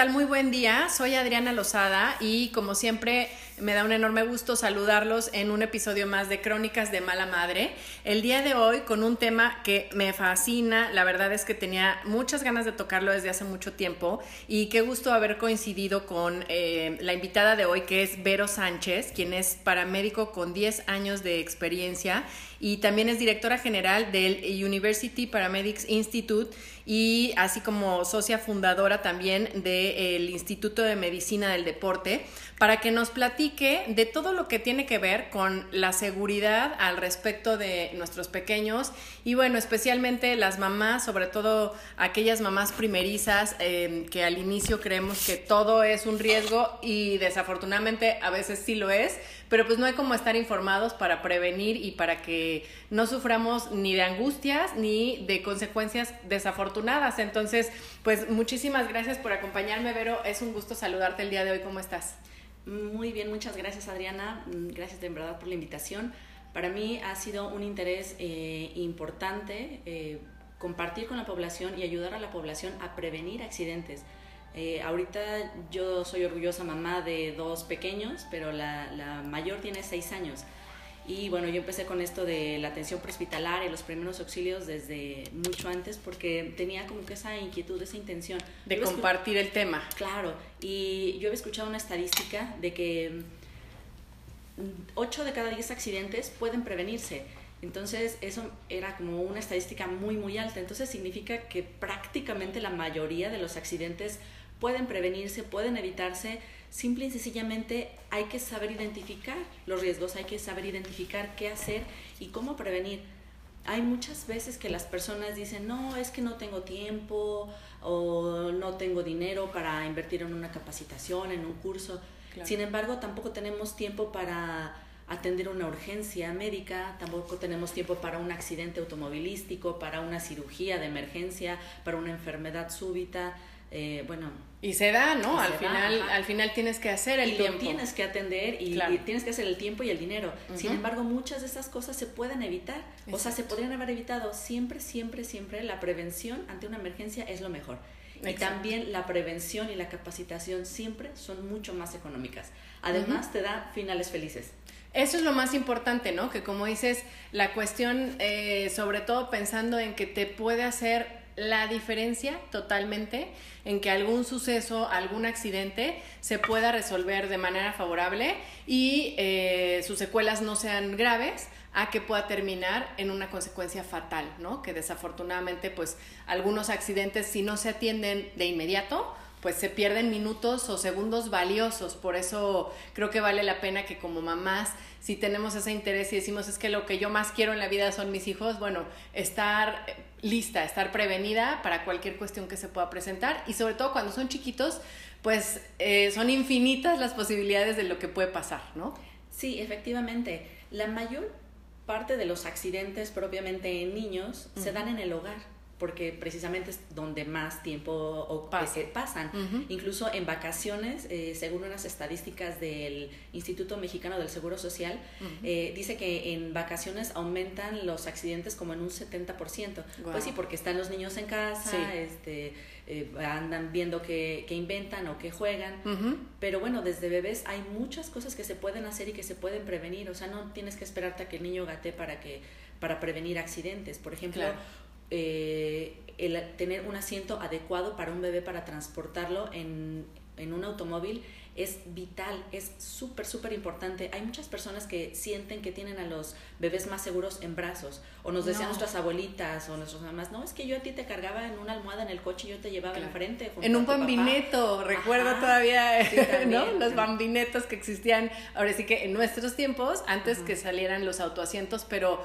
tal? Muy buen día. Soy Adriana Lozada y como siempre me da un enorme gusto saludarlos en un episodio más de Crónicas de Mala Madre. El día de hoy con un tema que me fascina, la verdad es que tenía muchas ganas de tocarlo desde hace mucho tiempo y qué gusto haber coincidido con eh, la invitada de hoy que es Vero Sánchez, quien es paramédico con 10 años de experiencia y también es directora general del University Paramedics Institute y así como socia fundadora también del Instituto de Medicina del Deporte, para que nos platique de todo lo que tiene que ver con la seguridad al respecto de nuestros pequeños y bueno, especialmente las mamás, sobre todo aquellas mamás primerizas eh, que al inicio creemos que todo es un riesgo y desafortunadamente a veces sí lo es pero pues no hay como estar informados para prevenir y para que no suframos ni de angustias ni de consecuencias desafortunadas. Entonces, pues muchísimas gracias por acompañarme, Vero. Es un gusto saludarte el día de hoy. ¿Cómo estás? Muy bien, muchas gracias Adriana. Mm, gracias de verdad por la invitación. Para mí ha sido un interés eh, importante eh, compartir con la población y ayudar a la población a prevenir accidentes. Eh, ahorita yo soy orgullosa mamá de dos pequeños, pero la, la, mayor tiene seis años. Y bueno, yo empecé con esto de la atención prehospitalaria y los primeros auxilios desde mucho antes porque tenía como que esa inquietud, esa intención. De compartir el tema. Claro, y yo había escuchado una estadística de que 8 de cada 10 accidentes pueden prevenirse. Entonces, eso era como una estadística muy, muy alta. Entonces, significa que prácticamente la mayoría de los accidentes pueden prevenirse, pueden evitarse, simple y sencillamente hay que saber identificar los riesgos, hay que saber identificar qué hacer y cómo prevenir. Hay muchas veces que las personas dicen, no, es que no tengo tiempo o no tengo dinero para invertir en una capacitación, en un curso. Sin embargo, tampoco tenemos tiempo para atender una urgencia médica, tampoco tenemos tiempo para un accidente automovilístico, para una cirugía de emergencia, para una enfermedad súbita. Eh, bueno, y se da, ¿no? Al final, al final tienes que hacer el y tiempo. Lo tienes que atender y, tienes que hacer el tiempo y el dinero. Sin embargo, muchas de esas cosas se pueden evitar. O sea, se podrían haber evitado. Siempre, siempre, siempre la prevención ante una emergencia es lo mejor. Y también la prevención y la capacitación siempre son mucho más económicas. Además, te da finales felices. Eso es lo más importante, ¿no? Que como dices, la cuestión, eh, sobre todo pensando en que te puede hacer la diferencia totalmente en que algún suceso, algún accidente se pueda resolver de manera favorable y eh, sus secuelas no sean graves a que pueda terminar en una consecuencia fatal, ¿no? Que desafortunadamente, pues, algunos accidentes, si no se atienden de inmediato, pues se pierden minutos o segundos valiosos. Por eso creo que vale la pena que como mamás si tenemos ese interés y decimos es que lo que yo más quiero en la vida son mis hijos, bueno, estar lista, estar prevenida para cualquier cuestión que se pueda presentar y sobre todo cuando son chiquitos, pues eh, son infinitas las posibilidades de lo que puede pasar, ¿no? Sí, efectivamente. La mayor parte de los accidentes propiamente en niños se dan en el hogar porque precisamente es donde más tiempo pasan. Incluso en vacaciones, eh, según unas estadísticas del Instituto Mexicano del Seguro Social, eh, dice que en vacaciones aumentan los accidentes como en un 70%. Pues sí, porque están los niños en casa, este, eh, andan viendo qué, inventan o qué juegan. Pero bueno, desde bebés hay muchas cosas que se pueden hacer y que se pueden prevenir. O sea, no tienes que esperarte a que el niño gate para que para prevenir accidentes. Por ejemplo, eh, el tener un asiento adecuado para un bebé para transportarlo en, en un automóvil es vital, es súper, súper importante. Hay muchas personas que sienten que tienen a los bebés más seguros en brazos, o nos decían nuestras abuelitas o nuestras mamás, no, es que yo a ti te cargaba en una almohada en el coche y yo te llevaba enfrente. En un bambineto, recuerdo todavía, ¿no? Los bambinetos que existían, ahora sí que en nuestros tiempos, antes que salieran los autoasientos, pero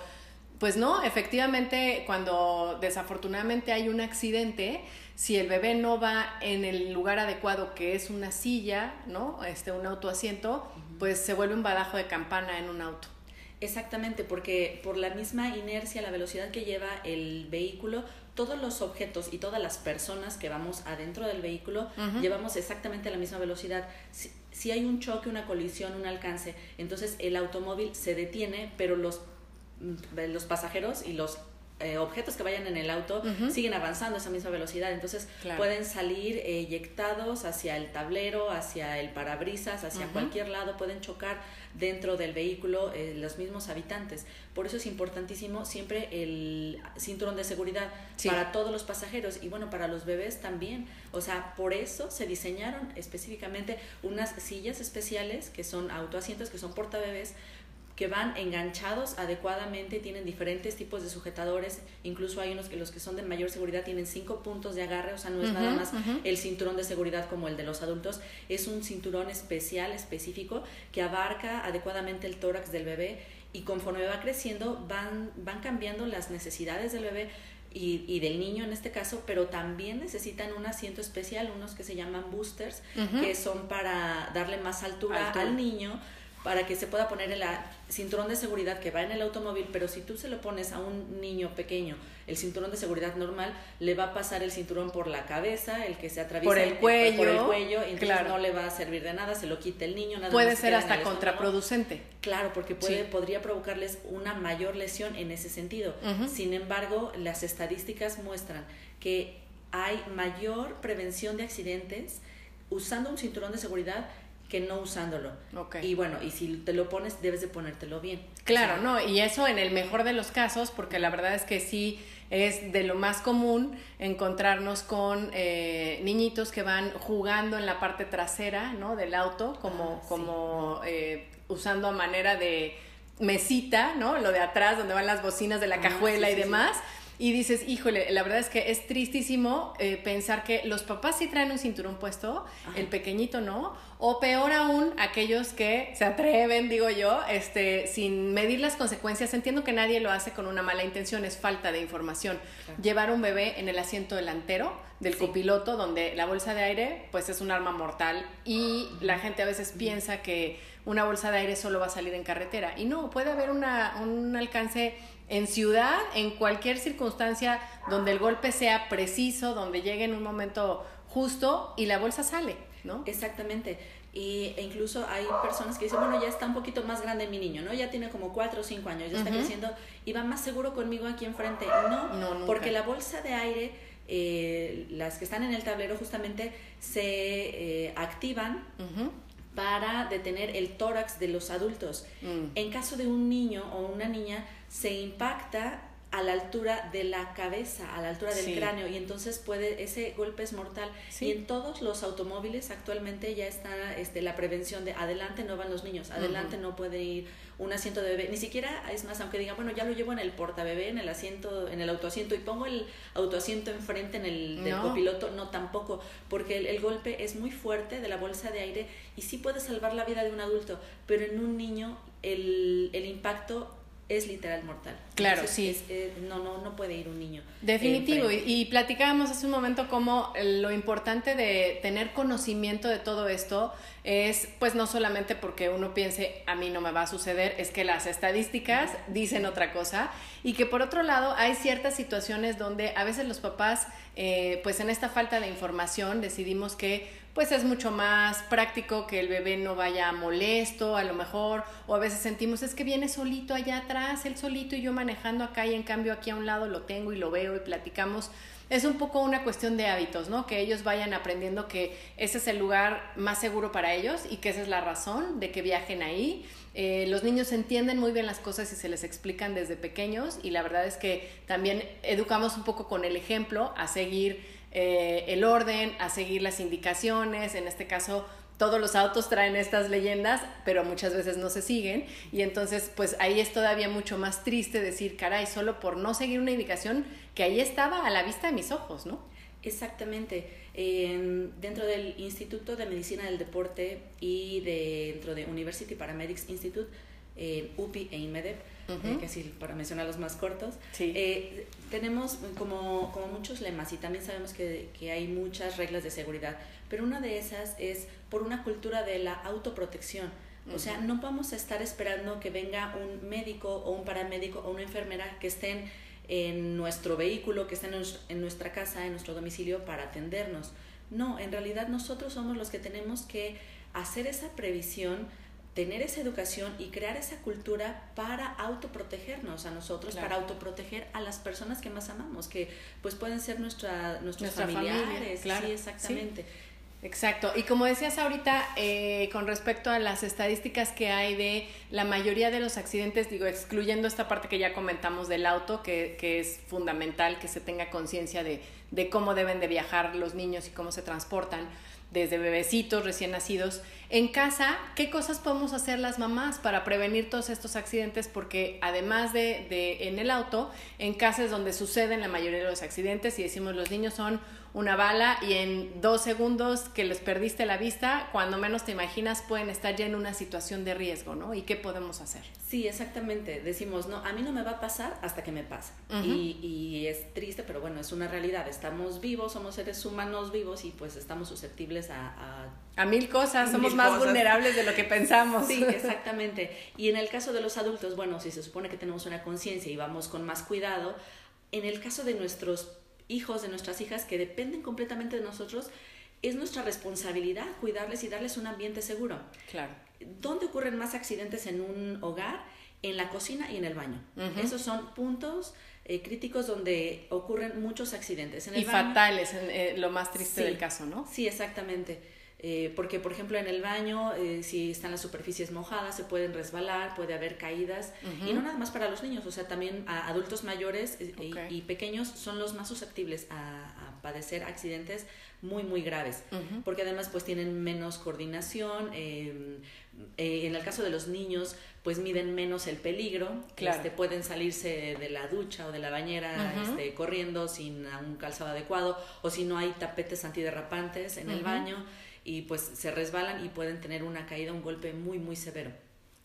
pues no, efectivamente, cuando desafortunadamente hay un accidente, si el bebé no va en el lugar adecuado, que es una silla, ¿no? Este, un autoasiento, pues se vuelve un badajo de campana en un auto. Exactamente, porque por la misma inercia, la velocidad que lleva el vehículo, todos los objetos y todas las personas que vamos adentro del vehículo llevamos exactamente la misma velocidad. Si, si, hay un choque, una colisión, un alcance, entonces el automóvil se detiene, pero los, los pasajeros y los eh, objetos que vayan en el auto siguen avanzando a esa misma velocidad, entonces pueden salir eyectados hacia el tablero, hacia el parabrisas, hacia cualquier lado, pueden chocar dentro del vehículo eh, los mismos habitantes. Por eso es importantísimo siempre el cinturón de seguridad para todos los pasajeros y bueno, para los bebés también. O sea, por eso se diseñaron específicamente unas sillas especiales que son autoasientos, que son portabebés, que van enganchados adecuadamente, tienen diferentes tipos de sujetadores, incluso hay unos que los que son de mayor seguridad tienen cinco puntos de agarre, o sea, no es nada más el cinturón de seguridad como el de los adultos, es un cinturón especial, específico, que abarca adecuadamente el tórax del bebé y conforme va creciendo van, van cambiando las necesidades del bebé, y, y, del niño en este caso, pero también necesitan un asiento especial, unos que se llaman boosters, que son para darle más altura, al niño, para que se pueda poner el cinturón de seguridad que va en el automóvil, pero si tú se lo pones a un niño pequeño, el cinturón de seguridad normal, le va a pasar el cinturón por la cabeza, el que se atraviesa por el cuello, por el cuello. y entonces no le va a servir de nada, se lo quita el niño, nada Puede ser hasta contraproducente. Claro, porque puede, podría provocarles una mayor lesión en ese sentido. Sin embargo, las estadísticas muestran que hay mayor prevención de accidentes usando un cinturón de seguridad que no usándolo. Y bueno, y si te lo pones, debes de ponértelo bien. Claro, no, y eso en el mejor de los casos, porque la verdad es que sí es de lo más común encontrarnos con eh, niñitos que van jugando en la parte trasera, ¿no? Del auto, como, ah, como eh, usando a manera de mesita, ¿no? Lo de atrás, donde van las bocinas de la ah, cajuela y demás y dices, híjole, la verdad es que es tristísimo eh, pensar que los papás sí traen un cinturón puesto, el pequeñito no, o peor aún, aquellos que se atreven, digo yo, este, sin medir las consecuencias. Entiendo que nadie lo hace con una mala intención, es falta de información. Llevar un bebé en el asiento delantero del copiloto, donde la bolsa de aire, pues es un arma mortal y la gente a veces piensa que una bolsa de aire solo va a salir en carretera. Y no, puede haber una, un alcance en ciudad, en cualquier circunstancia donde el golpe sea preciso, donde llegue en un momento justo y la bolsa sale, ¿no? Exactamente. Y, e incluso hay personas que dicen, bueno, ya está un poquito más grande mi niño, ¿no? Ya tiene como cuatro o cinco años, ya está creciendo y va más seguro conmigo aquí enfrente. No, no porque la bolsa de aire, eh, las que están en el tablero justamente se eh, activan para detener el tórax de los adultos. Mm. En caso de un niño o una niña, se impacta a la altura de la cabeza, a la altura del cráneo, y entonces puede, ese golpe es mortal. Y en todos los automóviles actualmente ya está este, la prevención de adelante no van los niños, adelante no puede ir un asiento de bebé, ni siquiera, es más, aunque diga, bueno, ya lo llevo en el portabebé, en el asiento, en el autoasiento, y pongo el autoasiento enfrente en el del copiloto, no tampoco, porque el, el, golpe es muy fuerte de la bolsa de aire y sí puede salvar la vida de un adulto, pero en un niño el, el impacto es literal mortal. Claro, sí. No, no, no puede ir un niño. Definitivo. Y, y, platicábamos hace un momento como lo importante de tener conocimiento de todo esto es, pues no solamente porque uno piense, a mí no me va a suceder, es que las estadísticas dicen otra cosa. Y que por otro lado hay ciertas situaciones donde a veces los papás, eh, pues en esta falta de información decidimos que pues es mucho más práctico que el bebé no vaya molesto a lo mejor, o a veces sentimos es que viene solito allá atrás, él solito y yo manejando acá y en cambio aquí a un lado lo tengo y lo veo y platicamos. Es un poco una cuestión de hábitos, ¿no? Que ellos vayan aprendiendo que ese es el lugar más seguro para ellos y que esa es la razón de que viajen ahí. Eh, los niños entienden muy bien las cosas y se les explican desde pequeños y la verdad es que también educamos un poco con el ejemplo a seguir eh, el orden, a seguir las indicaciones, en este caso todos los autos traen estas leyendas, pero muchas veces no se siguen. Y entonces, pues ahí es todavía mucho más triste decir, caray, solo por no seguir una indicación que ahí estaba a la vista de mis ojos, ¿no? Exactamente. dentro del Instituto de Medicina del Deporte y dentro de University Paramedics Institute, UPI e INMEDEP, eh, que así para mencionar los más cortos, eh, tenemos como, como, muchos lemas y también sabemos que, que, hay muchas reglas de seguridad, pero una de esas es por una cultura de la autoprotección. O sea, no vamos a estar esperando que venga un médico o un paramédico o una enfermera que estén en nuestro vehículo, que estén en nuestra casa, en nuestro domicilio para atendernos. No, en realidad nosotros somos los que tenemos que hacer esa previsión tener esa educación y crear esa cultura para autoprotegernos a nosotros, para autoproteger a las personas que más amamos, que pues pueden ser nuestra, nuestros familiares. sí, exactamente. Exacto. Y como decías ahorita, eh, con respecto a las estadísticas que hay de la mayoría de los accidentes, digo, excluyendo esta parte que ya comentamos del auto, que, que es fundamental que se tenga conciencia de, de cómo deben de viajar los niños y cómo se transportan desde bebecitos recién nacidos. En casa, ¿qué cosas podemos hacer las mamás para prevenir todos estos accidentes? Porque además de, de en el auto, en casa es donde suceden la mayoría de los accidentes y decimos los niños son una bala y en dos segundos que les perdiste la vista, cuando menos te imaginas pueden estar ya en una situación de riesgo, ¿no? ¿Y qué podemos hacer? Sí, exactamente. Decimos, no, a mí no me va a pasar hasta que me pasa. y, y, es triste, pero bueno, es una realidad. Estamos vivos, somos seres humanos vivos y pues estamos susceptibles a... A, mil cosas, somos más vulnerables de lo que pensamos. Sí, exactamente. Y en el caso de los adultos, bueno, si se supone que tenemos una conciencia y vamos con más cuidado, en el caso de nuestros hijos, de nuestras hijas que dependen completamente de nosotros, es nuestra responsabilidad cuidarles y darles un ambiente seguro. Claro. ¿Dónde ocurren más accidentes en un hogar? En la cocina y en el baño. Esos son puntos eh, críticos donde ocurren muchos accidentes. y fatales, eh, lo más triste del caso, ¿no? Sí, exactamente. Eh, porque, por ejemplo, en el baño, eh, si están las superficies mojadas, se pueden resbalar, puede haber caídas. Y no nada más para los niños, o sea, también a adultos mayores eh, y, pequeños son los más susceptibles a, padecer accidentes muy, muy graves. Porque además, pues tienen menos coordinación. Em, en el caso de los niños, pues miden menos el peligro. Claro. Este, pueden salirse de la ducha o de la bañera este, corriendo sin un calzado adecuado o si no hay tapetes antiderrapantes en el baño y pues se resbalan y pueden tener una caída, un golpe muy, muy severo.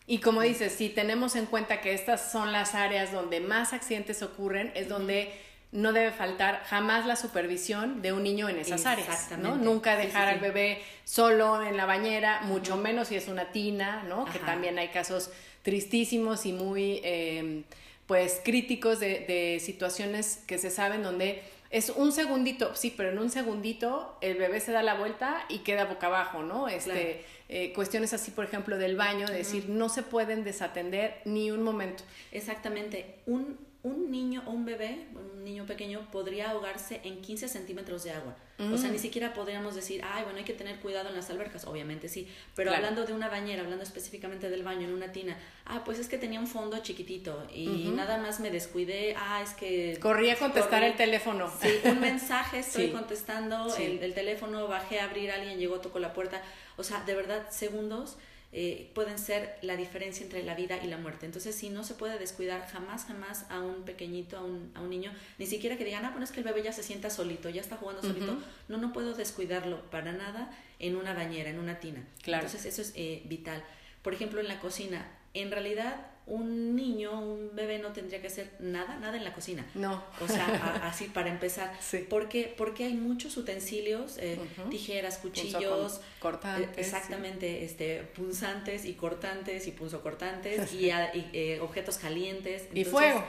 Y como dices, si tenemos en cuenta que estas son las áreas donde más accidentes ocurren, es donde no debe faltar jamás la supervisión de un niño en esas áreas, ¿no? Nunca dejar al bebé solo en la bañera, mucho menos si es una tina, ¿no? Que también hay casos tristísimos y muy, em, pues, críticos de, de situaciones que se saben donde es un segundito, sí, pero en un segundito el bebé se da la vuelta y queda boca abajo, ¿no? Este, eh, cuestiones así, por ejemplo, del baño, de decir, no se pueden desatender ni un momento. Exactamente. Un, un niño o un bebé, un niño pequeño, podría ahogarse en 15 centímetros de agua. O sea, ni mm. siquiera podríamos decir, ay, bueno, hay que tener cuidado en las albercas. Obviamente sí. Pero hablando de una bañera, hablando específicamente del baño en una tina, ah, pues es que tenía un fondo chiquitito y nada más me descuidé, ah, es que... Corrí a contestar el teléfono. Sí, un mensaje, estoy contestando, el, el, teléfono, bajé a abrir, alguien llegó, tocó la puerta. O sea, de verdad, segundos eh, pueden ser la diferencia entre la vida y la muerte. Entonces, si no se puede descuidar jamás, jamás a un pequeñito, a un, a un niño, ni siquiera que digan, ah, bueno, es que el bebé ya se sienta solito, ya está jugando solito. No, no puedo descuidarlo para nada en una bañera, en una tina. Claro. Entonces, eso es eh, vital. Por ejemplo, en la cocina, en realidad un niño, un bebé no tendría que hacer nada, nada en la cocina. No. O sea, así para empezar. Sí. Porque, porque hay muchos utensilios, eh, tijeras, cuchillos. Cortantes. Eh, exactamente, este, punzantes y cortantes y punzocortantes y, y eh, objetos calientes. y fuego.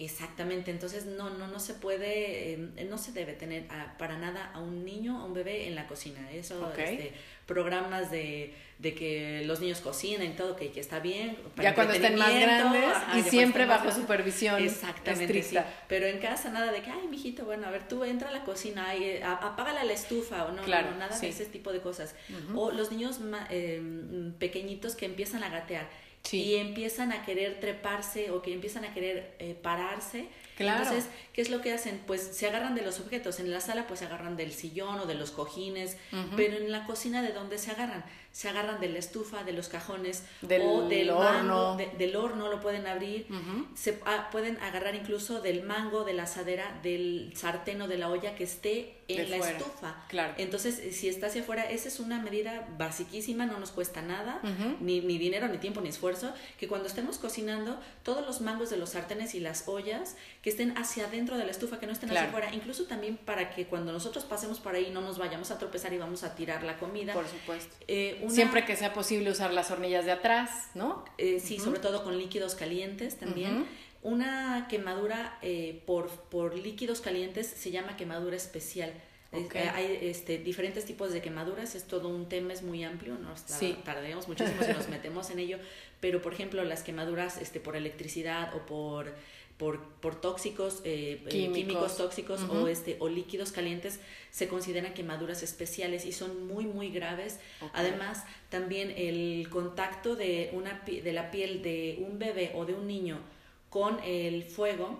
Exactamente, entonces no, no, no se puede, no se debe tener para nada a un niño, a un bebé en la cocina. Eso, este, programas de, de, que los niños cocinen y todo, que, que está bien. ya cuando estén más grandes y siempre bajo supervisión. Exactamente. Sí. Pero en casa nada de que, ay, mijito, bueno, a ver, tú entra a la cocina, y, eh, apágala la estufa o no, claro, nada de ese tipo de cosas. O los niños eh, pequeñitos que empiezan a gatear y empiezan a querer treparse o que empiezan a querer eh, pararse Claro. Entonces, ¿qué es lo que hacen? Pues se agarran de los objetos. En la sala, pues se agarran del sillón o de los cojines, pero en la cocina, ¿de dónde se agarran? Se agarran de la estufa, de los cajones Del o del horno. mango, de- del horno lo pueden abrir. Se ah, pueden agarrar incluso del mango, de la asadera, del sartén o de la olla que esté en De la fuera. estufa. Claro. Entonces, eh, si está hacia afuera, esa es una medida basiquísima, no nos cuesta nada, ni, ni dinero, ni tiempo, ni esfuerzo, que cuando estemos cocinando, todos los mangos de los sartenes y las ollas que estén hacia adentro de la estufa, que no estén Claro. hacia afuera, incluso también para que cuando nosotros pasemos por ahí no nos vayamos a tropezar y vamos a tirar la comida. Por supuesto. Eh, una- Siempre que sea posible usar las hornillas de atrás, ¿no? eh, sí, sobre todo con líquidos calientes también. Una quemadura eh, por, por líquidos calientes se llama quemadura especial. Eh, Ok. eh, hay este, diferentes tipos de quemaduras, es todo un tema, es muy amplio, nos Sí. tardaremos muchísimo si nos metemos en ello, pero por ejemplo las quemaduras este, por electricidad o por, por, por tóxicos, eh, eh, Químicos. químicos. tóxicos o, este, o líquidos calientes se consideran quemaduras especiales y son muy, muy graves. Además, también el contacto de, una, de la piel de un bebé o de un niño con el fuego,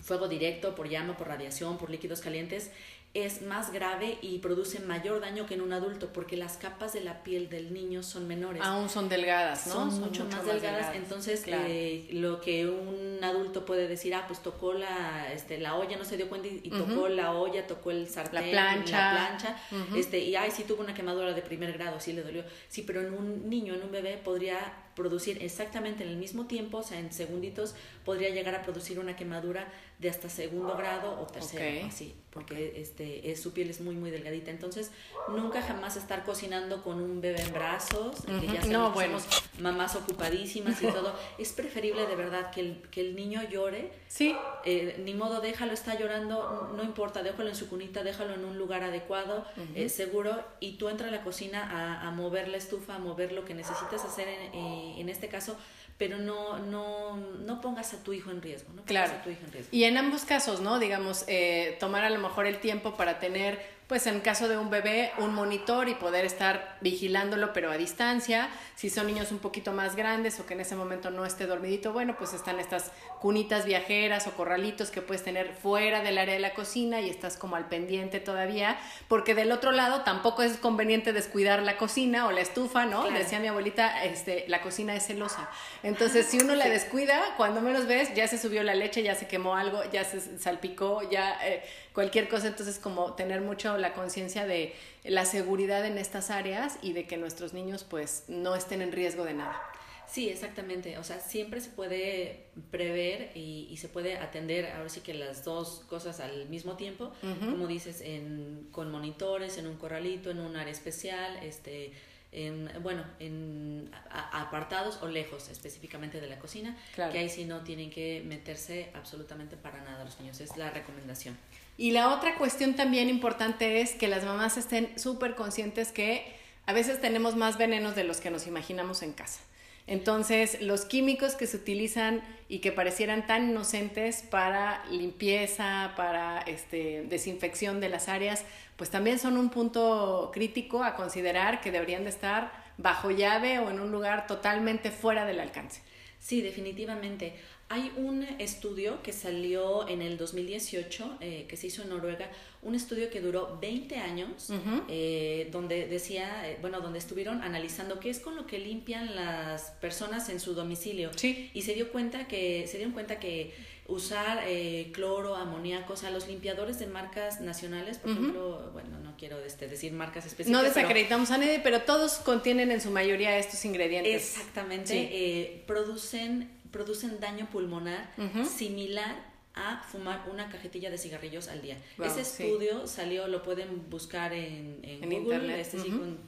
fuego directo, por llama, por radiación, por líquidos calientes, es más grave y produce mayor daño que en un adulto porque las capas de la piel del niño son menores. Aún son delgadas, ¿no? Son, mucho, más, delgadas, entonces Claro. eh, lo que un adulto puede decir, ah, pues tocó la, este, la olla, no se dio cuenta y, tocó la olla, tocó el sartén, La plancha. la plancha, Ujú. este, y ay, sí tuvo una quemadura de primer grado, sí le dolió, sí, pero en un niño, en un bebé podría producir exactamente en el mismo tiempo, o sea, en segunditos, podría llegar a producir una quemadura de hasta segundo grado o tercero, así, porque este, es, su piel es muy, muy delgadita. Entonces, nunca jamás estar cocinando con un bebé en brazos, que ya sabemos No, bueno. somos mamás ocupadísimas y todo. Es preferible de verdad que el, que el niño llore. Sí, eh, ni modo, déjalo, está llorando, no importa, déjalo en su cunita, déjalo en un lugar adecuado, eh, seguro, y tú entra a la cocina a, a mover la estufa, a mover lo que necesitas hacer en, eh, en este caso, pero no, no, no pongas a tu hijo en riesgo, no pongas Claro. a tu hijo en riesgo. Y en ambos casos, ¿no? Digamos, eh, tomar a lo mejor el tiempo para tener, pues en caso de un bebé, un monitor y poder estar vigilándolo, pero a distancia. Si son niños un poquito más grandes o que en ese momento no esté dormidito, bueno, pues están estas cunitas viajeras o corralitos que puedes tener fuera del área de la cocina y estás como al pendiente todavía, porque del otro lado tampoco es conveniente descuidar la cocina o la estufa, ¿no? Claro. Decía mi abuelita, este, la cocina es celosa. Entonces, si uno la descuida, cuando menos ves, ya se subió la leche, ya se quemó algo, ya se salpicó, ya eh, cualquier cosa. Entonces, como tener mucho la conciencia de la seguridad en estas áreas y de que nuestros niños, pues, no estén en riesgo de nada. Sí, exactamente. O sea, siempre se puede prever y, y se puede atender ahora sí que las dos cosas al mismo tiempo, como dices, en, con monitores, en un corralito, en un área especial, este, en, bueno, en a- apartados o lejos específicamente de la cocina, Claro. que ahí sí no tienen que meterse absolutamente para nada los niños. Es la recomendación. Y la otra cuestión también importante es que las mamás estén súper conscientes que a veces tenemos más venenos de los que nos imaginamos en casa. Entonces, los químicos que se utilizan y que parecieran tan inocentes para limpieza, para este, desinfección de las áreas, pues también son un punto crítico a considerar que deberían de estar bajo llave o en un lugar totalmente fuera del alcance. Sí, definitivamente. Hay un estudio que salió en el 2018, eh, que se hizo en Noruega, un estudio que duró 20 años, eh, donde decía, eh, bueno, donde estuvieron analizando qué es con lo que limpian las personas en su domicilio. Sí. Y se dio cuenta que, se dieron cuenta que usar eh, cloro, amoníaco, o sea, los limpiadores de marcas nacionales, por ejemplo, bueno, no quiero este, decir marcas específicas. No pero- desacreditamos a nadie, pero todos contienen en su mayoría estos ingredientes. Exactamente, Sí. eh, producen, producen daño pulmonar similar a fumar una cajetilla de cigarrillos al día. Wow, Ese sí. estudio salió, lo pueden buscar en, en En Google, internet, este, con-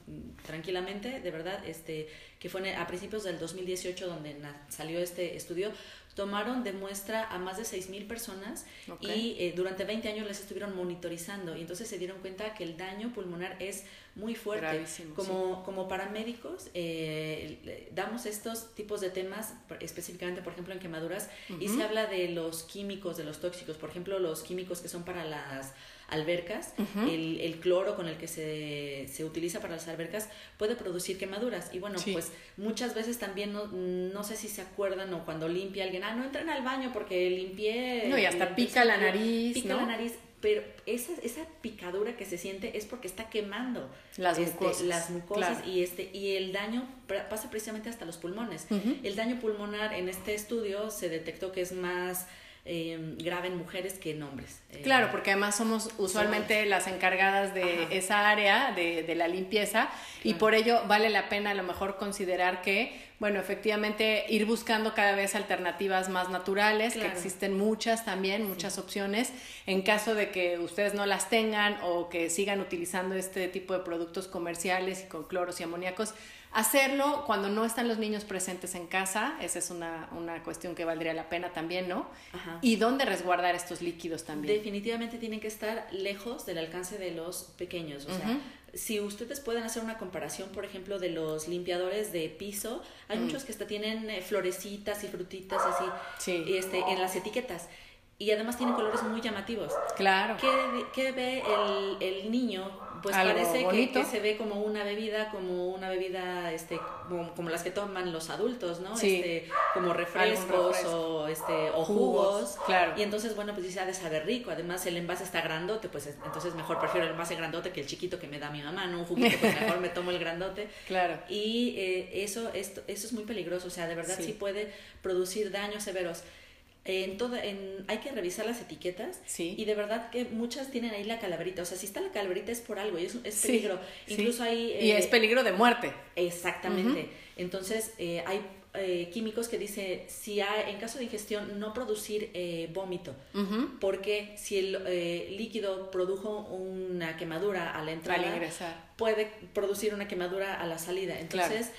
tranquilamente, de verdad, este, que fue a principios del 2018 donde salió este estudio. Tomaron de muestra a más de 6.000 personas y eh, durante 20 años les estuvieron monitorizando. Y entonces se dieron cuenta que el daño pulmonar es muy fuerte. Gravísimo, como, como paramédicos eh, damos estos tipos de temas específicamente, por ejemplo, en quemaduras y se habla de los químicos, de los tóxicos, por ejemplo, los químicos que son para las albercas, el, el, cloro con el que se, se, utiliza para las albercas puede producir quemaduras. Y bueno, pues muchas veces también, no, no sé si se acuerdan o cuando limpia alguien, ah, no entren al baño porque limpié... No, y hasta pica la nariz. Pica la nariz pero esa, esa picadura que se siente es porque está quemando las este, mucosas, las mucosas y, este, y el daño pasa precisamente hasta los pulmones. El daño pulmonar en este estudio se detectó que es más eh, grave en mujeres que en hombres. Eh, claro, porque además somos usualmente las encargadas de esa área, de, de la limpieza, y por ello vale la pena a lo mejor considerar que bueno, efectivamente ir buscando cada vez alternativas más naturales, que existen muchas también, muchas opciones. En caso de que ustedes no las tengan o que sigan utilizando este tipo de productos comerciales y con cloros y amoníacos, hacerlo cuando no están los niños presentes en casa, esa es una, una cuestión que valdría la pena también, ¿no? Y dónde resguardar estos líquidos también. Definitivamente tienen que estar lejos del alcance de los pequeños, o sea, si ustedes pueden hacer una comparación, por ejemplo, de los limpiadores de piso, hay mm. muchos que hasta tienen eh, florecitas y frutitas así este, en las etiquetas y además tienen colores muy llamativos. Claro. ¿Qué, qué ve el, el, niño? Pues parece que, se ve como una bebida, como una bebida, este, como, las que toman los adultos, ¿no? Este, como refrescos o, este, o jugos. Claro. Y entonces, bueno, pues dice, ha de saber rico. Además, el envase está grandote, pues entonces mejor prefiero el envase grandote que el chiquito que me da mi mamá, ¿no? Un juguito, pues mejor me tomo el grandote. Claro. Y eh, eso, esto, eso es muy peligroso, o sea, de verdad sí puede producir daños severos en todo, en, hay que revisar las etiquetas y de verdad que muchas tienen ahí la calaverita. O sea, si está la calaverita es por algo y es, es peligro. Incluso hay... y es eh, peligro de muerte. Exactamente. Entonces, eh, hay eh, químicos que dice si hay, en caso de ingestión no producir vómito porque si el líquido produjo una quemadura a la entrada puede producir una quemadura a la salida entonces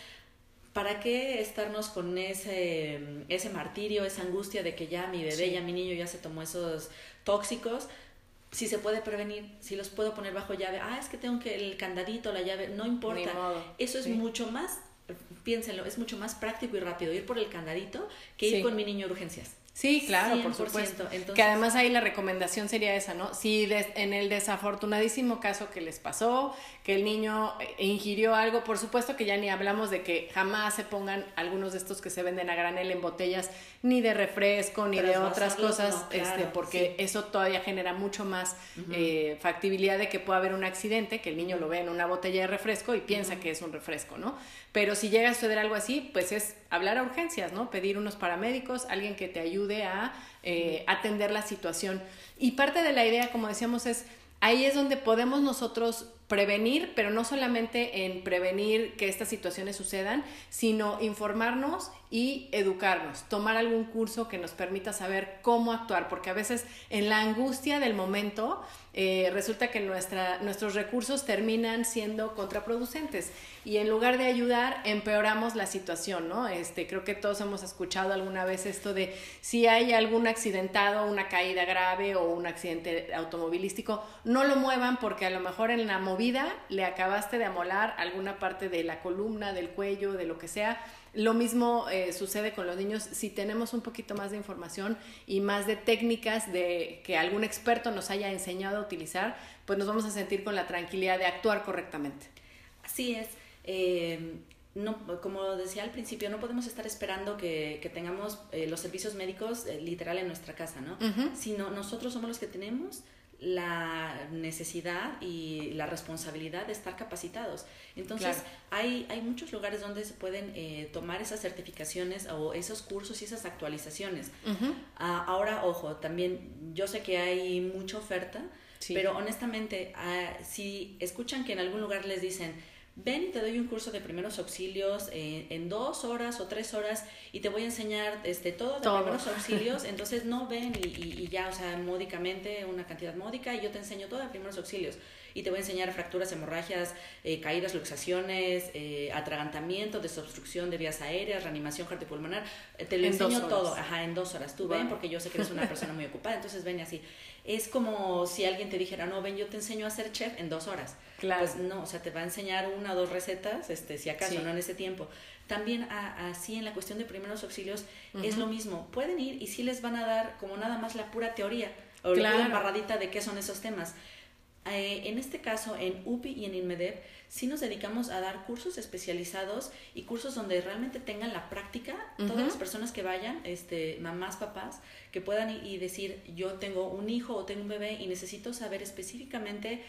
¿para qué estarnos con ese, ese martirio, esa angustia de que ya mi bebé, ya mi niño ya se tomó esos tóxicos? Si se puede prevenir, si los puedo poner bajo llave, ah, es que tengo que el candadito, la llave, no importa. Eso es mucho más, piénsenlo, es mucho más práctico y rápido ir por el candadito que ir con mi niño a urgencias. Sí, claro, por supuesto. que además ahí la recomendación sería esa, ¿no? Si en el desafortunadísimo caso que les pasó, que el niño eh, ingirió algo, por supuesto que ya ni hablamos de que jamás se pongan algunos de estos que se venden a granel en botellas, ni de refresco, ni de otras cosas, este, porque eso todavía genera mucho más eh, factibilidad de que pueda haber un accidente, que el niño lo ve en una botella de refresco y piensa que es un refresco, ¿no? Pero si llega a suceder algo así, pues es hablar a urgencias, ¿no? Pedir unos paramédicos, alguien que te ayude a eh, atender la situación. Y parte de la idea, como decíamos, es ahí es donde podemos nosotros prevenir, pero no solamente en prevenir que estas situaciones sucedan, sino informarnos y educarnos, tomar algún curso que nos permita saber cómo actuar, porque a veces en la angustia del momento eh, resulta que nuestra, nuestros recursos terminan siendo contraproducentes y en lugar de ayudar empeoramos la situación, ¿no? Este, creo que todos hemos escuchado alguna vez esto de si hay algún accidentado, una caída grave o un accidente automovilístico, no lo muevan porque a lo mejor en la le acabaste de amolar alguna parte de la columna, del cuello, de lo que sea lo mismo eh, sucede con los niños si tenemos un poquito más de información y más de técnicas de que algún experto nos haya enseñado a utilizar, pues nos vamos a sentir con la tranquilidad de actuar correctamente. Así es. Eh, no, como decía al principio, no podemos estar esperando que, que tengamos eh, los servicios médicos literal en nuestra casa, ¿no? Sino nosotros somos los que tenemos la necesidad y la responsabilidad de estar capacitados. Entonces, hay, hay muchos lugares donde se pueden eh, tomar esas certificaciones o esos cursos y esas actualizaciones. Ah, ahora, ojo, también yo sé que hay mucha oferta, pero honestamente, ah, si escuchan que en algún lugar les dicen, ven y te doy un curso de primeros auxilios eh, en dos horas o tres horas y te voy a enseñar este, todo de primeros auxilios. Entonces no ven y, y, ya, o sea, módicamente, una cantidad módica y yo te enseño todo de primeros auxilios. Y te voy a enseñar fracturas, hemorragias, eh, caídas, luxaciones, eh, atragantamiento, desobstrucción de vías aéreas, reanimación cardiopulmonar. te lo enseño todo, ajá, en dos horas. Tú ven porque yo sé que eres una persona muy ocupada, entonces ven así. Es como si alguien te dijera, no, ven, yo te enseño a ser chef en dos horas. Claro. Pues no, o sea, te va a enseñar una o dos recetas, este, si acaso, no en ese tiempo. También así en la cuestión de primeros auxilios es lo mismo. Pueden ir y sí les van a dar como nada más la pura teoría o la pura embarradita de qué son esos temas Eh, en este caso, en UPI y en INMEDEP, sí nos dedicamos a dar cursos especializados y cursos donde realmente tengan la práctica, todas las personas que vayan, este, mamás, papás, que puedan y decir, yo tengo un hijo o tengo un bebé y necesito saber específicamente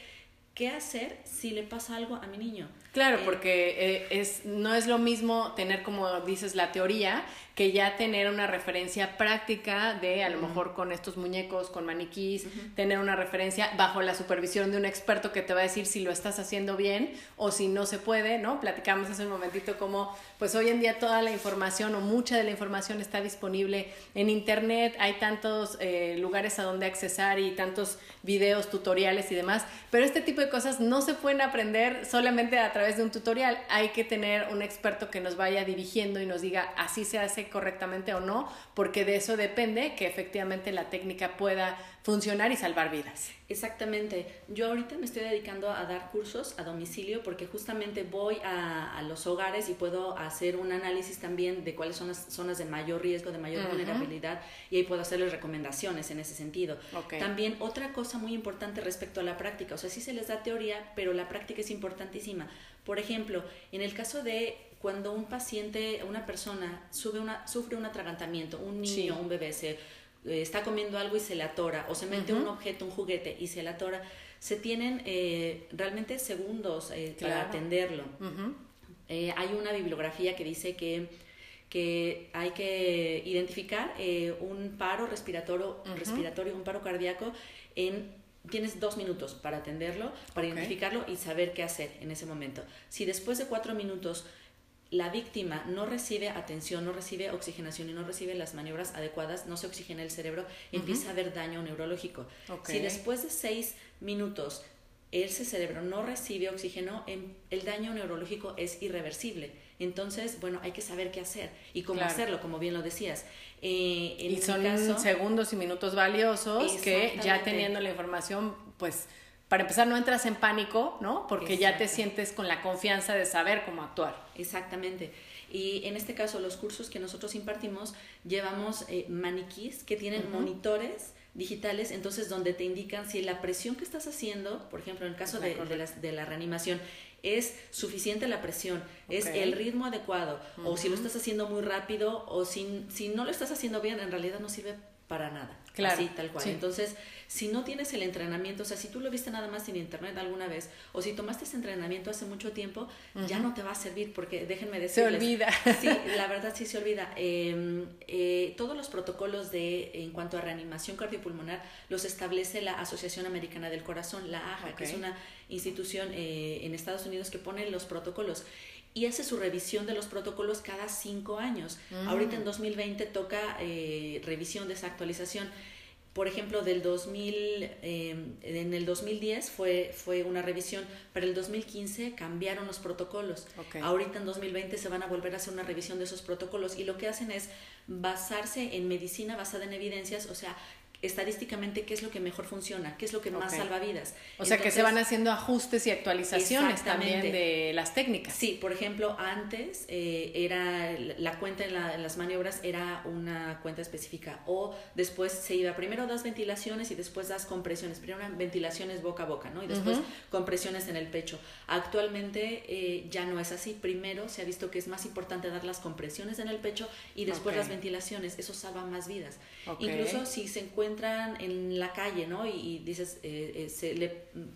qué hacer si le pasa algo a mi niño. Claro, eh, porque eh, es, no es lo mismo tener, como dices, la teoría que ya tener una referencia práctica de a lo mejor con estos muñecos, con maniquís, tener una referencia bajo la supervisión de un experto que te va a decir si lo estás haciendo bien o si no se puede, ¿no? Platicamos hace un momentito como pues hoy en día toda la información o mucha de la información está disponible en internet, hay tantos eh, lugares a donde accesar y tantos videos, tutoriales y demás, pero este tipo de cosas no se pueden aprender solamente a través de un tutorial, hay que tener un experto que nos vaya dirigiendo y nos diga así se hace correctamente o no, porque de eso depende que efectivamente la técnica pueda funcionar y salvar vidas. Exactamente. Yo ahorita me estoy dedicando a dar cursos a domicilio porque justamente voy a, los hogares y puedo hacer un análisis también de cuáles son las zonas de mayor riesgo, de mayor vulnerabilidad y ahí puedo hacerles recomendaciones en ese sentido. También otra cosa muy importante respecto a la práctica, o sea, sí se les da teoría, pero la práctica es importantísima. Por ejemplo, en el caso de cuando un paciente, una persona sube una, sufre un atragantamiento, un niño, un bebé se está comiendo algo y se le atora, o se mete un objeto, un juguete y se le atora, se tienen eh, realmente segundos eh, para atenderlo. hay una bibliografía que dice que, que hay que identificar un paro respiratorio, respiratorio, un paro cardíaco en tienes dos minutos para atenderlo, para identificarlo y saber qué hacer en ese momento. Si después de cuatro minutos la víctima no recibe atención, no recibe oxigenación y no recibe las maniobras adecuadas, no se oxigena el cerebro, empieza a haber daño neurológico. Si después de seis minutos ese cerebro no recibe oxígeno, em, el daño neurológico es irreversible. Entonces, bueno, hay que saber qué hacer y cómo hacerlo, como bien lo decías. Eh, y son segundos y minutos valiosos que ya teniendo la información, pues para empezar, no entras en pánico, ¿no? Porque ya te sientes con la confianza de saber cómo actuar. Exactamente. Y en este caso, los cursos que nosotros impartimos, llevamos eh, maniquís que tienen monitores digitales, entonces donde te indican si la presión que estás haciendo, por ejemplo, en el caso de, de, la, reanimación, es suficiente la presión, es el ritmo adecuado, o si lo estás haciendo muy rápido, o si, si no lo estás haciendo bien, en realidad no sirve para nada. Claro. Así, tal cual. Entonces, si no tienes el entrenamiento, o sea, si tú lo viste nada más en internet alguna vez, o si tomaste ese entrenamiento hace mucho tiempo, ya no te va a servir, porque déjenme decirles. Se olvida. Sí, la verdad sí se olvida. Em, eh, todos los protocolos de, en cuanto a reanimación cardiopulmonar, los establece la Asociación Americana del Corazón, la AJA, que es una institución eh, en Estados Unidos que pone los protocolos y hace su revisión de los protocolos cada cinco años. Mm. Ahorita en 2020 toca eh, revisión de esa actualización. Por ejemplo, del 2000, em, en el 2010 fue, fue una revisión, para el 2015 cambiaron los protocolos. Ahorita en 2020 se van a volver a hacer una revisión de esos protocolos y lo que hacen es basarse en medicina basada en evidencias, o sea, estadísticamente qué es lo que mejor funciona, qué es lo que más salva vidas. O sea, que se van haciendo ajustes y actualizaciones también de las técnicas. Sí, por ejemplo, antes eh, era la cuenta en, las maniobras era una cuenta específica o después se iba, primero das ventilaciones y después das compresiones, primero ventilaciones boca a boca, ¿no? Y después compresiones en el pecho. Actualmente eh, ya no es así, primero se ha visto que es más importante dar las compresiones en el pecho y después las ventilaciones, eso salva más vidas. Incluso si se encuentra entran en la calle, ¿no? Y, dices, eh, eh, se le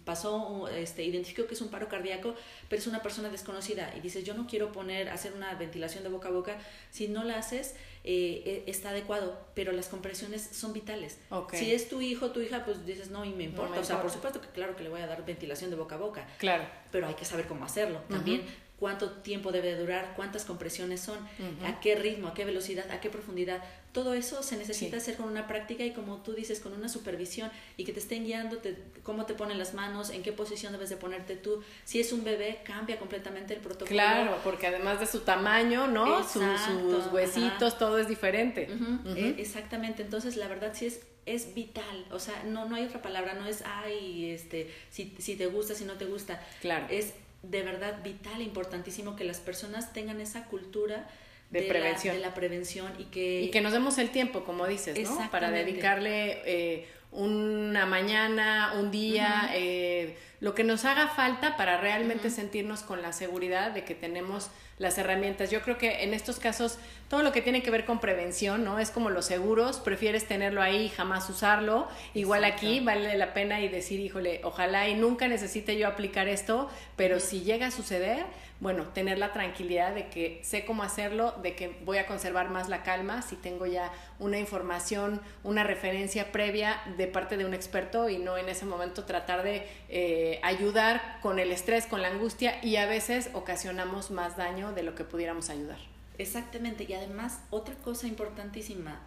pasó, este, identificó que es un paro cardíaco, pero es una persona desconocida y dices, yo no quiero poner, hacer una ventilación de boca a boca, si no la haces, eh, está adecuado, pero las compresiones son vitales. Si es tu hijo, tu hija, pues dices, no, y me importa. o sea, por supuesto que claro que le voy a dar ventilación de boca a boca. Claro. Pero hay que saber cómo hacerlo. También cuánto tiempo debe durar, cuántas compresiones son, a qué ritmo, a qué velocidad, a qué profundidad. Todo eso se necesita hacer con una práctica y como tú dices, con una supervisión y que te estén guiando cómo te ponen las manos, en qué posición debes de ponerte tú. Si es un bebé, cambia completamente el protocolo. Claro, porque además de su tamaño, ¿no? sus huesitos, todo es diferente. E, exactamente, entonces la verdad sí es es vital, o sea, no, no hay otra palabra, no es, ay, este, si, si te gusta, si no te gusta. Claro. Es de verdad vital, importantísimo que las personas tengan esa cultura de, prevención. La, de la prevención y que... Y que nos demos el tiempo, como dices, ¿no? Para dedicarle eh, una mañana, un día, eh, lo que nos haga falta para realmente sentirnos con la seguridad de que tenemos las herramientas. Yo creo que en estos casos todo lo que tiene que ver con prevención, ¿no? Es como los seguros, prefieres tenerlo ahí y jamás usarlo. Igual aquí vale la pena y decir, híjole, ojalá y nunca necesite yo aplicar esto, pero si llega a suceder, bueno, tener la tranquilidad de que sé cómo hacerlo, de que voy a conservar más la calma si tengo ya una información, una referencia previa de parte de un experto y no en ese momento tratar de eh, ayudar con el estrés, con la angustia y a veces ocasionamos más daño de lo que pudiéramos ayudar. Exactamente, y además otra cosa importantísima,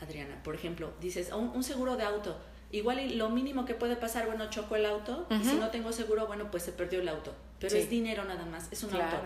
Adriana, por ejemplo, dices, un, seguro de auto, igual y lo mínimo que puede pasar, bueno, choco el auto, y si no tengo seguro, bueno, pues se perdió el auto, pero es dinero nada más, es un auto.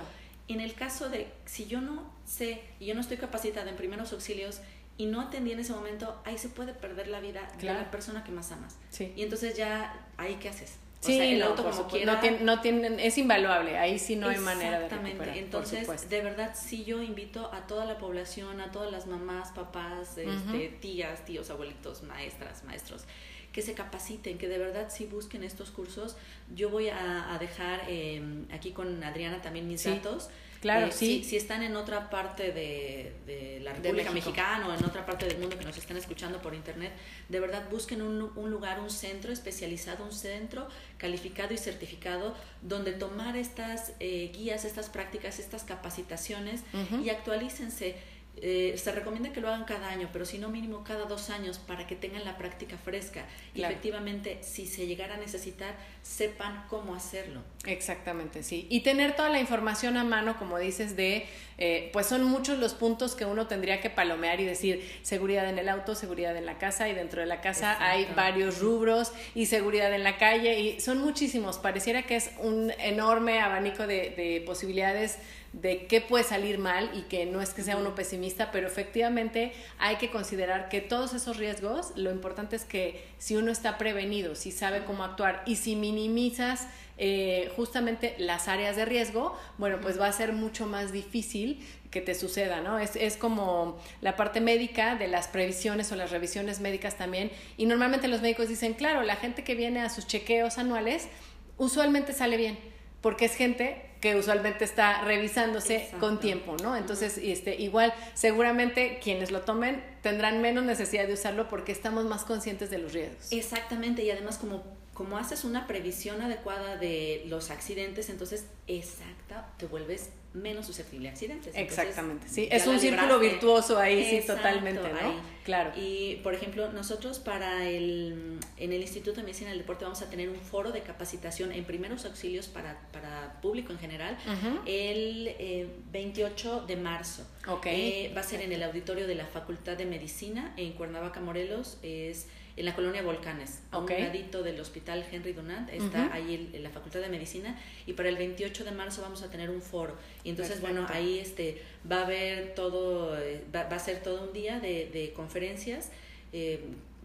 En el caso de, si yo no sé y yo no estoy capacitada en primeros auxilios y no atendí en ese momento, ahí se puede perder la vida de la persona que más amas. Y entonces ya, ahí qué haces. Sí, el auto como quiera. No, es invaluable, ahí sí no hay manera de Exactamente, entonces de verdad sí yo invito a toda la población, a todas las mamás, papás, este, tías, tíos, abuelitos, maestras, maestros, que se capaciten, que de verdad sí busquen estos cursos. Yo voy a, dejar em, aquí con Adriana también mis datos Claro, eh, sí. Si, están en otra parte de, la República Mexicana o en otra parte del mundo que nos están escuchando por internet, de verdad busquen un, un, lugar, un centro especializado, un centro calificado y certificado donde tomar estas eh, guías, estas prácticas, estas capacitaciones y actualícense eh, se recomienda que lo hagan cada año, pero si no mínimo cada dos años para que tengan la práctica fresca y efectivamente si se llegara a necesitar sepan cómo hacerlo. Exactamente, sí. Y tener toda la información a mano, como dices, de, eh, pues son muchos los puntos que uno tendría que palomear y decir seguridad en el auto, seguridad en la casa y dentro de la casa hay varios rubros y seguridad en la calle y son muchísimos. Pareciera que es un enorme abanico de, de posibilidades de qué puede salir mal y que no es que sea uno pesimista, pero efectivamente hay que considerar que todos esos riesgos, lo importante es que si uno está prevenido, si sabe cómo actuar y si minimizas eh, justamente las áreas de riesgo, bueno, pues va a ser mucho más difícil que te suceda, ¿no? Es, es como la parte médica de las previsiones o las revisiones médicas también. Y normalmente los médicos dicen, claro, la gente que viene a sus chequeos anuales usualmente sale bien, porque es gente que usualmente está revisándose con tiempo, ¿no? Entonces, este, igual, seguramente quienes lo tomen tendrán menos necesidad de usarlo porque estamos más conscientes de los riesgos. Exactamente, y además como como haces una previsión adecuada de los accidentes, entonces, exacta, te vuelves menos susceptible a accidentes. Exactamente, sí, es un círculo virtuoso ahí, sí, totalmente, ¿no? Claro. Y, por ejemplo, nosotros para el, en el Instituto de Medicina del Deporte vamos a tener un foro de capacitación en primeros auxilios para, para público en general el 28 eh, de marzo. Okay. Eh, va a ser en el auditorio de la Facultad de Medicina en Cuernavaca, Morelos, es en la colonia Volcanes, a un ladito del Hospital Henry Dunant, está ahí en la Facultad de Medicina, y para el 28 de marzo vamos a tener un foro. Y entonces, bueno, ahí este, va a haber todo, eh, va, a ser todo un día de, de conferencias. Eh,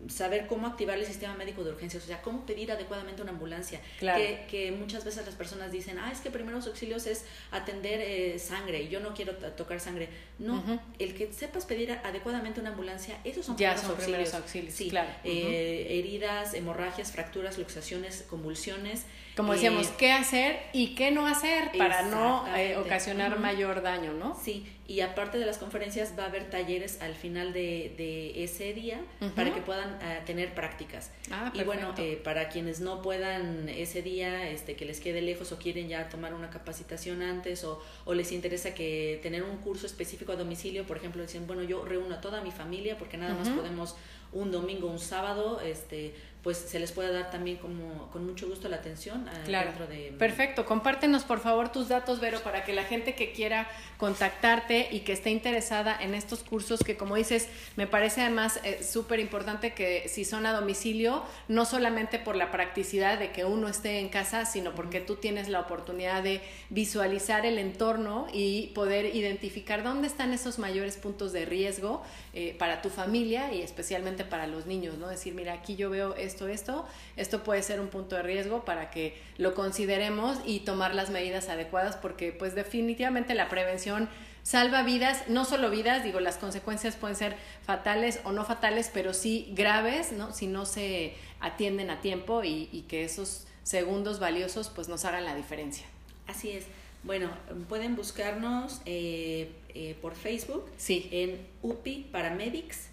saber cómo activar el sistema médico de urgencias, o sea, cómo pedir adecuadamente una ambulancia. Que, que, muchas veces las personas dicen, ah, es que primeros auxilios es atender eh, sangre y yo no quiero tocar sangre. No, el que sepas pedir adecuadamente una ambulancia, esos son, ya primeros, auxilios. Sí, claro. Eh, heridas, hemorragias, fracturas, luxaciones, convulsiones. Como decíamos, qué hacer y qué no hacer para no eh, ocasionar mayor daño, ¿no? Sí, y aparte de las conferencias va a haber talleres al final de, de ese día para que puedan eh, tener prácticas. Ah, y bueno, eh, para quienes no puedan ese día, este, que les quede lejos o quieren ya tomar una capacitación antes o, o les interesa que tener un curso específico a domicilio, por ejemplo, dicen, bueno, yo reúno a toda mi familia porque nada más podemos un domingo, un sábado, este, pues se les puede dar también como con mucho gusto la atención eh, dentro de... Perfecto, compártenos por favor tus datos, Vero, para que la gente que quiera contactarte y que esté interesada en estos cursos, que como dices, me parece además eh, súper importante que si son a domicilio, no solamente por la practicidad de que uno esté en casa, sino porque tú tienes la oportunidad de visualizar el entorno y poder identificar dónde están esos mayores puntos de riesgo eh, para tu familia y especialmente para los niños, ¿no? Decir, mira, aquí yo veo esto, esto, esto puede ser un punto de riesgo para que lo consideremos y tomar las medidas adecuadas porque pues definitivamente la prevención salva vidas, no solo vidas, digo, las consecuencias pueden ser fatales o no fatales, pero sí graves, ¿no? Si no se atienden a tiempo y, que esos segundos valiosos pues nos hagan la diferencia. Así es. Bueno, pueden buscarnos eh, eh, por Facebook sí. en UPI Paramedics.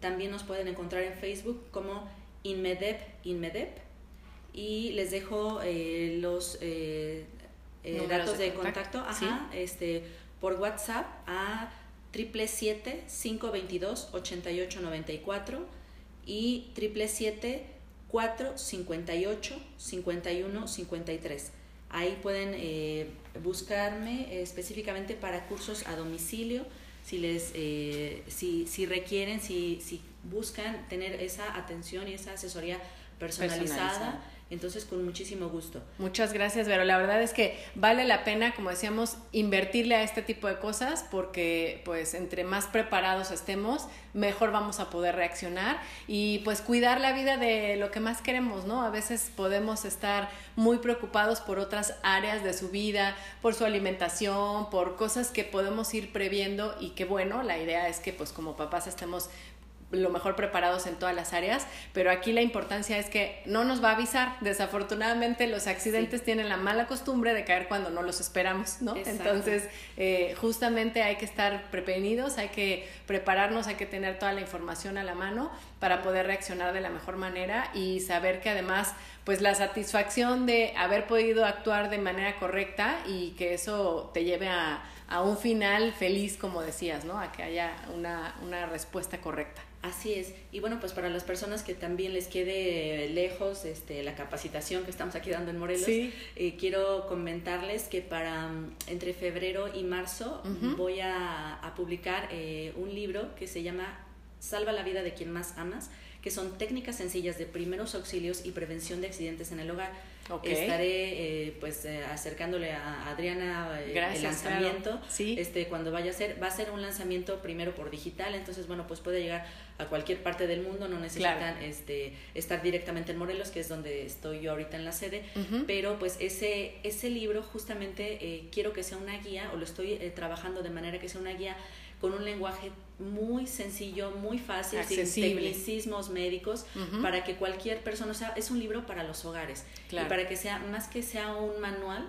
También nos pueden encontrar en Facebook como Inmedep Inmedep. Y les dejo eh, los datos de, contacto, Ajá, este, por WhatsApp a 777-522-8894 y 777-458-5153. Ahí pueden eh, buscarme específicamente para cursos a domicilio, si, les, eh, si, si requieren, si, si buscan tener esa atención y esa asesoría personalizada entonces, con muchísimo gusto. Muchas gracias, Vero. La verdad es que vale la pena, como decíamos, invertirle a este tipo de cosas porque, pues, entre más preparados estemos, mejor vamos a poder reaccionar y, pues, cuidar la vida de lo que más queremos, ¿no? A veces podemos estar muy preocupados por otras áreas de su vida, por su alimentación, por cosas que podemos ir previendo y que, bueno, la idea es que, pues, como papás estemos lo mejor preparados en todas las áreas, pero aquí la importancia es que no nos va a avisar. Desafortunadamente los accidentes tienen la mala costumbre de caer cuando no los esperamos, ¿no? Entonces, eh, justamente hay que estar prevenidos, hay que prepararnos, hay que tener toda la información a la mano para poder reaccionar de la mejor manera y saber que además, pues la satisfacción de haber podido actuar de manera correcta y que eso te lleve a, a un final feliz, como decías, ¿no? A que haya una, una respuesta correcta. Así es. Y bueno, pues para las personas que también les quede lejos este, la capacitación que estamos aquí dando en Morelos, eh, quiero comentarles que para mm, entre febrero y marzo voy a, a publicar eh, un libro que se llama Salva la vida de quien más amas, que son técnicas sencillas de primeros auxilios y prevención de accidentes en el hogar. Estaré eh, pues eh, acercándole a Adriana eh, el lanzamiento. Este cuando vaya a ser va a ser un lanzamiento primero por digital, entonces bueno, pues puede llegar a cualquier parte del mundo, no necesitan este estar directamente en Morelos, que es donde estoy yo ahorita en la sede, pero pues ese ese libro justamente quiero que sea una guía o lo estoy trabajando de manera que sea una guía con un lenguaje muy sencillo, muy fácil, sin tecnicismos médicos, para que cualquier persona, o sea, es un libro para los hogares, y para que sea, más que sea un manual,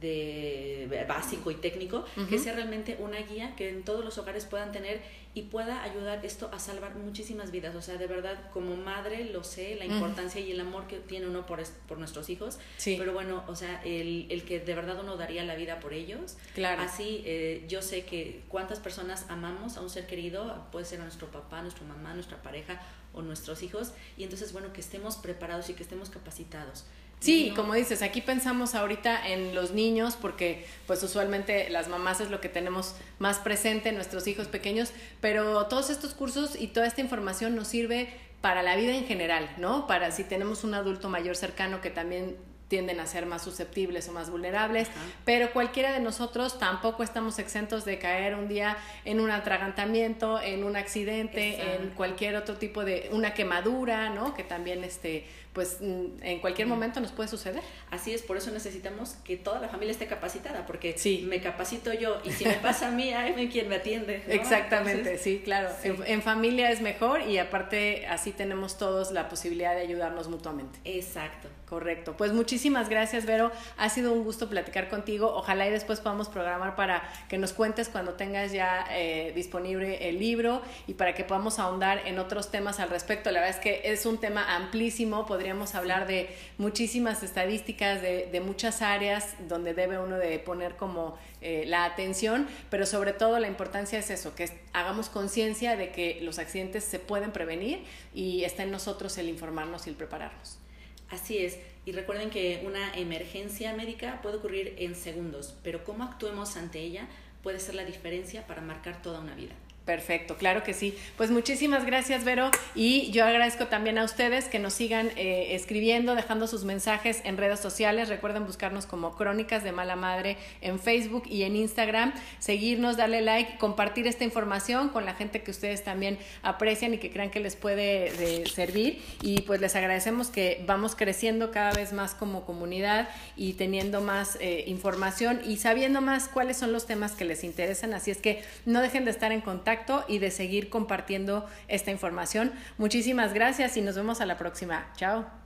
de básico y técnico, que sea realmente una guía que en todos los hogares puedan tener y pueda ayudar esto a salvar muchísimas vidas. O sea, de verdad, como madre lo sé, la importancia y el amor que tiene uno por, por nuestros hijos. Pero bueno, o sea, el, el, que de verdad uno daría la vida por ellos. Claro. Así, eh, yo sé que cuántas personas amamos a un ser querido, puede ser a nuestro papá, nuestra mamá, nuestra pareja o nuestros hijos. Y entonces, bueno, que estemos preparados y que estemos capacitados. Sí, como dices, aquí pensamos ahorita en los niños porque pues usualmente las mamás es lo que tenemos más presente en nuestros hijos pequeños, pero todos estos cursos y toda esta información nos sirve para la vida en general, ¿no? Para si tenemos un adulto mayor cercano que también tienden a ser más susceptibles o más vulnerables, pero cualquiera de nosotros tampoco estamos exentos de caer un día en un atragantamiento, en un accidente, en cualquier otro tipo de una quemadura, ¿no? Que también este pues mm, en cualquier momento nos puede suceder. Así es, por eso necesitamos que toda la familia esté capacitada, porque si me capacito yo y si me pasa a mí, hay quien me atiende. Exactamente, sí, claro. En, familia es mejor y aparte así tenemos todos la posibilidad de ayudarnos mutuamente. Exacto. Correcto. Pues muchísimas gracias, Vero. Ha sido un gusto platicar contigo. Ojalá y después podamos programar para que nos cuentes cuando tengas ya eh, disponible el libro y para que podamos ahondar en otros temas al respecto. La verdad es que es un tema amplísimo podríamos hablar de muchísimas estadísticas, de, muchas áreas donde debe uno de poner como eh, la atención, pero sobre todo la importancia es eso, que hagamos conciencia de que los accidentes se pueden prevenir y está en nosotros el informarnos y el prepararnos. Así es, y recuerden que una emergencia médica puede ocurrir en segundos, pero cómo actuemos ante ella puede ser la diferencia para marcar toda una vida. Perfecto, claro que sí. Pues muchísimas gracias, Vero. Y yo agradezco también a ustedes que nos sigan eh, escribiendo, dejando sus mensajes en redes sociales. Recuerden buscarnos como Crónicas de Mala Madre en Facebook y en Instagram. Seguirnos, darle like, compartir esta información con la gente que ustedes también aprecian y que crean que les puede servir. Y pues les agradecemos que vamos creciendo cada vez más como comunidad y teniendo más eh, información y sabiendo más cuáles son los temas que les interesan. Así es que no dejen de estar en y de seguir compartiendo esta información. Muchísimas gracias y nos vemos a la próxima. Chao.